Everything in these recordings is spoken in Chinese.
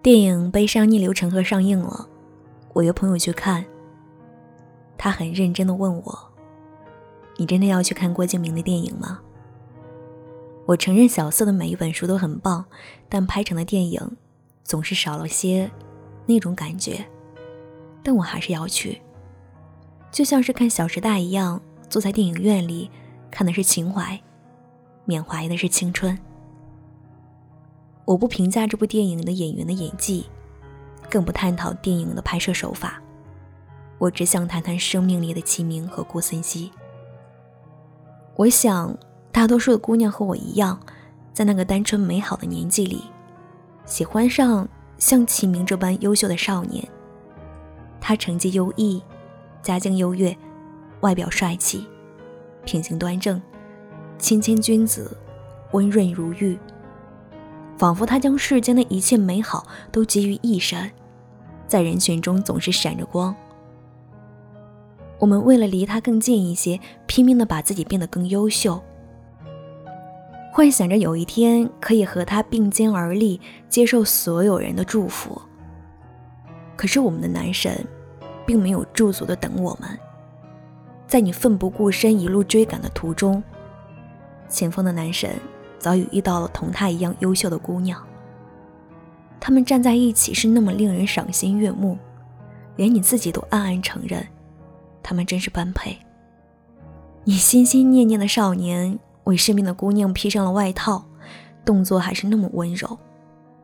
电影《悲伤逆流成河》上映了，我约朋友去看。他很认真的问我：“你真的要去看郭敬明的电影吗？”我承认小四的每一本书都很棒，但拍成的电影总是少了些那种感觉。但我还是要去，就像是看《小时代》一样，坐在电影院里看的是情怀，缅怀的是青春。我不评价这部电影的演员的演技，更不探讨电影的拍摄手法。我只想谈谈生命里的齐明和顾森西。我想，大多数的姑娘和我一样，在那个单纯美好的年纪里，喜欢上像齐明这般优秀的少年。他成绩优异，家境优越，外表帅气，品行端正，谦谦君子，温润如玉。仿佛他将世间的一切美好都集于一身，在人群中总是闪着光。我们为了离他更近一些，拼命的把自己变得更优秀，幻想着有一天可以和他并肩而立，接受所有人的祝福。可是我们的男神，并没有驻足的等我们，在你奋不顾身一路追赶的途中，前方的男神。早已遇到了同他一样优秀的姑娘，他们站在一起是那么令人赏心悦目，连你自己都暗暗承认，他们真是般配。你心心念念的少年为身边的姑娘披上了外套，动作还是那么温柔，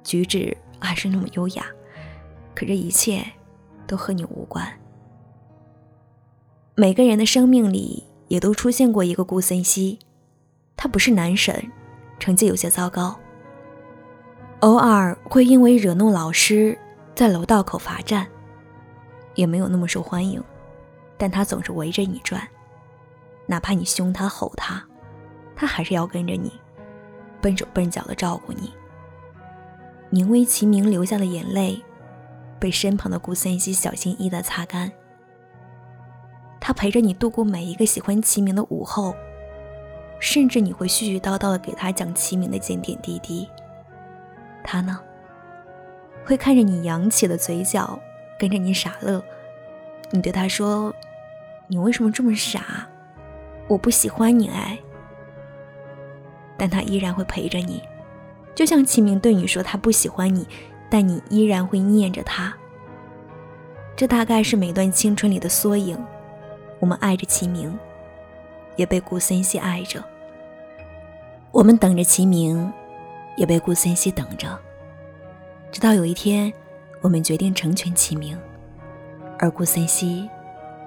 举止还是那么优雅，可这一切都和你无关。每个人的生命里也都出现过一个顾森西，他不是男神。成绩有些糟糕，偶尔会因为惹怒老师，在楼道口罚站，也没有那么受欢迎。但他总是围着你转，哪怕你凶他吼他，他还是要跟着你，笨手笨脚的照顾你。宁为其名流下的眼泪，被身旁的顾森西小心翼翼的擦干。他陪着你度过每一个喜欢齐名的午后。甚至你会絮絮叨叨的给他讲齐明的点点滴滴，他呢，会看着你扬起的嘴角，跟着你傻乐。你对他说：“你为什么这么傻？我不喜欢你哎。”但他依然会陪着你，就像齐明对你说他不喜欢你，但你依然会念着他。这大概是每段青春里的缩影。我们爱着齐明，也被顾森西爱着。我们等着齐明，也被顾森西等着。直到有一天，我们决定成全齐明，而顾森西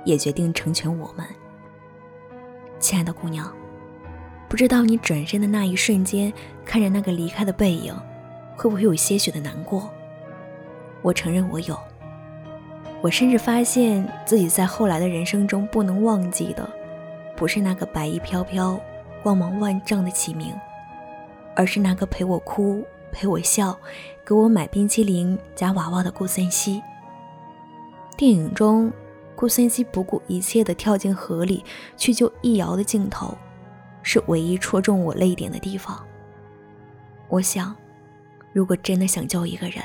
也决定成全我们。亲爱的姑娘，不知道你转身的那一瞬间，看着那个离开的背影，会不会有些许的难过？我承认我有。我甚至发现自己在后来的人生中不能忘记的，不是那个白衣飘飘。光芒万丈的启明，而是那个陪我哭、陪我笑、给我买冰淇淋、夹娃娃的顾森西。电影中，顾森西不顾一切地跳进河里去救易遥的镜头，是唯一戳中我泪点的地方。我想，如果真的想救一个人，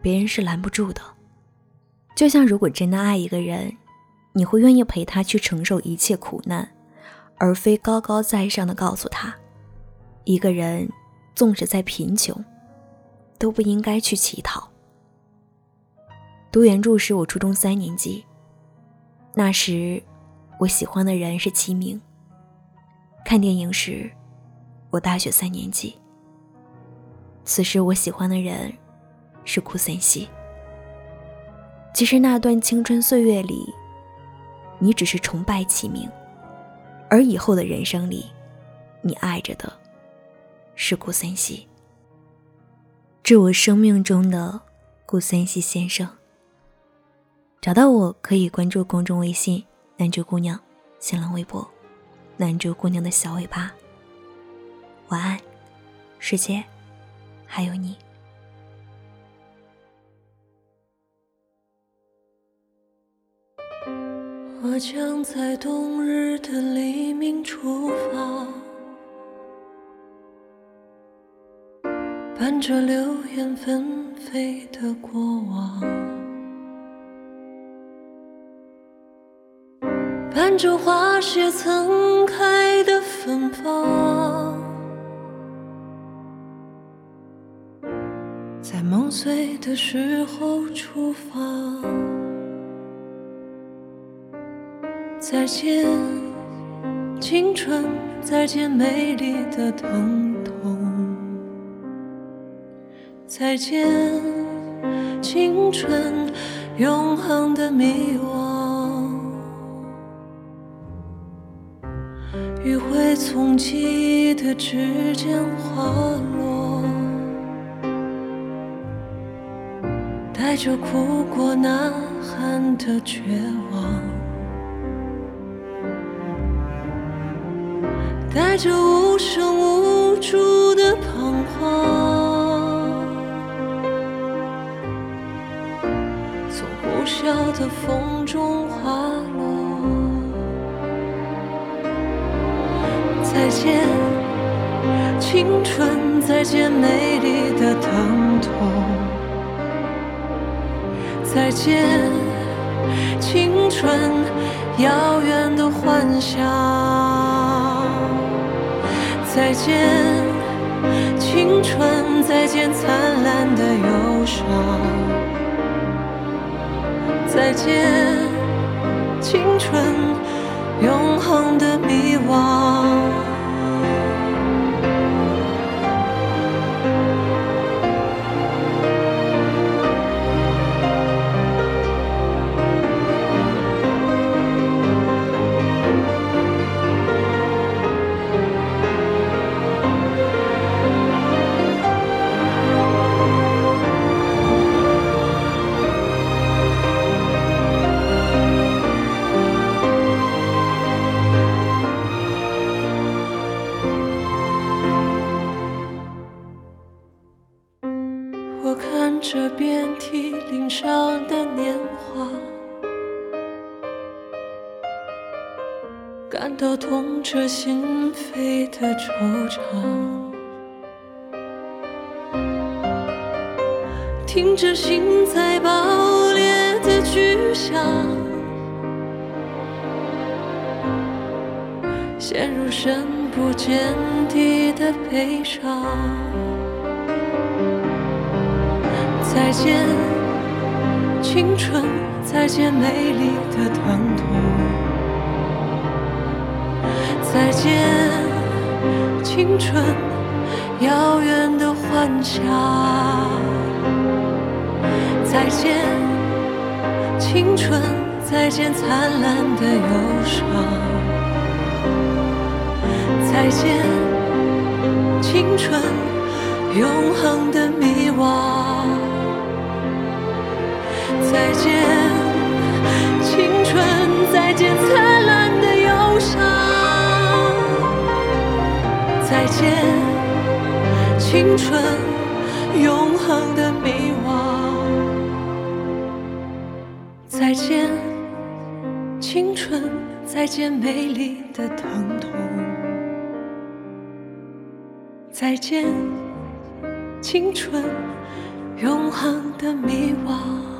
别人是拦不住的。就像如果真的爱一个人，你会愿意陪他去承受一切苦难。而非高高在上的告诉他，一个人纵使再贫穷，都不应该去乞讨。读原著时，我初中三年级，那时我喜欢的人是齐明。看电影时，我大学三年级，此时我喜欢的人是顾森西。其实那段青春岁月里，你只是崇拜齐明。而以后的人生里，你爱着的是顾森西。致我生命中的顾森西先生。找到我可以关注公众微信“南珠姑娘”，新浪微博“南珠姑娘的小尾巴”。晚安，世界，还有你。我将在冬日的黎明出发，伴着流言纷飞的过往，伴着花谢曾开的芬芳，在梦碎的时候出发。再见，青春，再见美丽的疼痛。再见，青春，永恒的迷惘。余晖从记忆的指尖滑落，带着哭过呐喊的绝望，带着无声无助的彷徨。从呼啸的风中滑落，再见青春，再见美丽的疼痛，再见青春遥远的幻想，再见青春，再见灿烂的忧伤。再见，青春，永恒的迷惘。遍体鳞伤的年华，感到痛彻心扉的惆怅，听着心在爆裂的巨响，陷入深不见底的悲伤。再见，青春，再见美丽的疼痛。再见，青春，遥远的幻想。再见，青春，再见灿烂的忧伤。再见，青春，永恒的迷惘。再见，青春！再见，灿烂的忧伤！再见，青春，永恒的迷惘！再见，青春！再见，美丽的疼痛！再见，青春，永恒的迷惘！